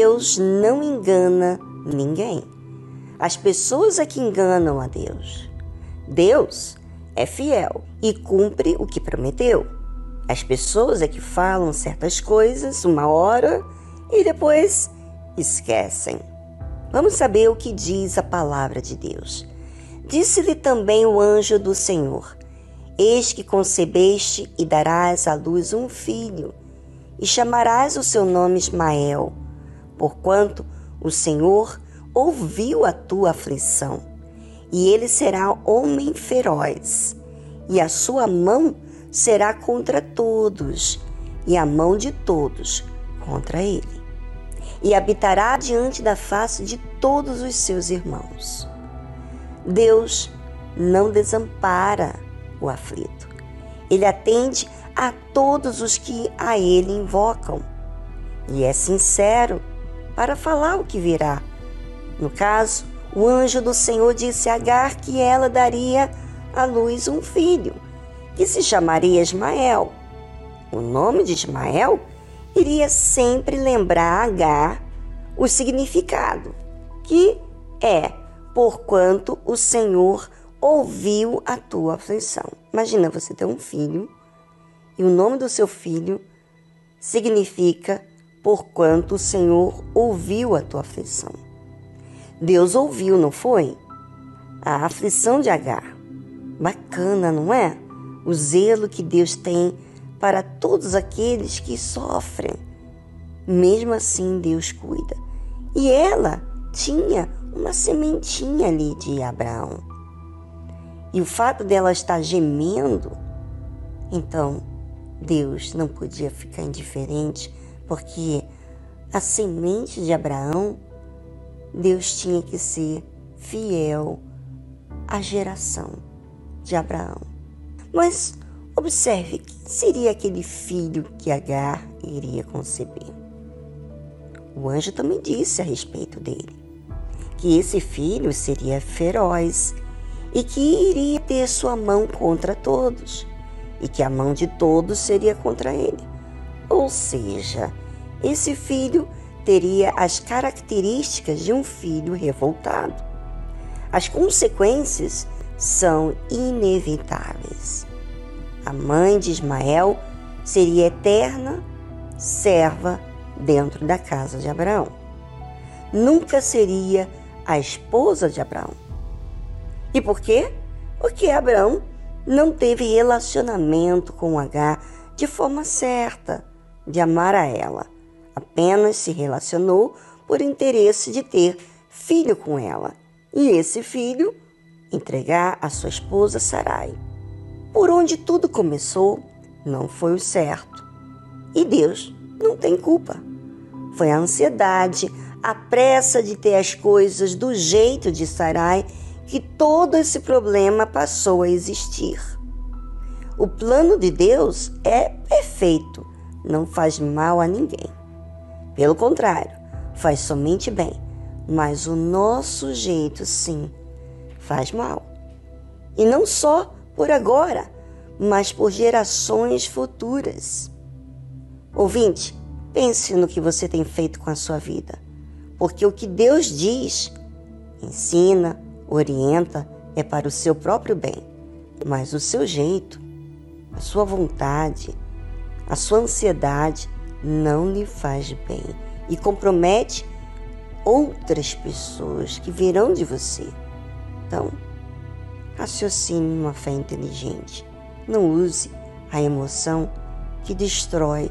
Deus não engana ninguém. As pessoas é que enganam a Deus. Deus é fiel e cumpre o que prometeu. As pessoas é que falam certas coisas uma hora e depois esquecem. Vamos saber o que diz a palavra de Deus. Disse-lhe também o anjo do Senhor: Eis que concebeste e darás à luz um filho, e chamarás o seu nome Ismael porquanto o Senhor ouviu a tua aflição, e ele será homem feroz, e a sua mão será contra todos, e a mão de todos contra ele. E habitará diante da face de todos os seus irmãos. Deus não desampara o aflito. Ele atende a todos os que a ele invocam. E é sincero para falar o que virá. No caso, o anjo do Senhor disse a Agar que ela daria à luz um filho, que se chamaria Ismael. O nome de Ismael iria sempre lembrar a Agar o significado, que é porquanto o Senhor ouviu a tua aflição. Imagina você ter um filho e o nome do seu filho significa porquanto o Senhor ouviu a tua aflição. Deus ouviu, não foi? A aflição de Agar. Bacana, não é? O zelo que Deus tem para todos aqueles que sofrem. Mesmo assim, Deus cuida. E ela tinha uma sementinha ali de Abraão. E o fato dela estar gemendo, então Deus não podia ficar indiferente porque a semente de Abraão, Deus tinha que ser fiel à geração de Abraão. Mas observe, quem seria aquele filho que Agar iria conceber? O anjo também disse a respeito dele que esse filho seria feroz e que iria ter sua mão contra todos e que a mão de todos seria contra ele. Ou seja, esse filho teria as características de um filho revoltado. As consequências são inevitáveis. A mãe de Ismael seria eterna serva dentro da casa de Abraão. Nunca seria a esposa de Abraão. E por quê? Porque Abraão não teve relacionamento com H de forma certa de amar a ela. Apenas se relacionou por interesse de ter filho com ela. E esse filho entregar a sua esposa Sarai. Por onde tudo começou, não foi o certo. E Deus não tem culpa. Foi a ansiedade, a pressa de ter as coisas do jeito de Sarai que todo esse problema passou a existir. O plano de Deus é perfeito, não faz mal a ninguém. Pelo contrário, faz somente bem, mas o nosso jeito, sim, faz mal. E não só por agora, mas por gerações futuras. Ouvinte, pense no que você tem feito com a sua vida, porque o que Deus diz, ensina, orienta, é para o seu próprio bem, mas o seu jeito a sua vontade, a sua ansiedade não lhe faz bem e compromete outras pessoas que virão de você. Então, raciocine uma fé inteligente. Não use a emoção que destrói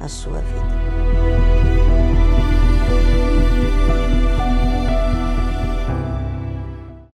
a sua vida.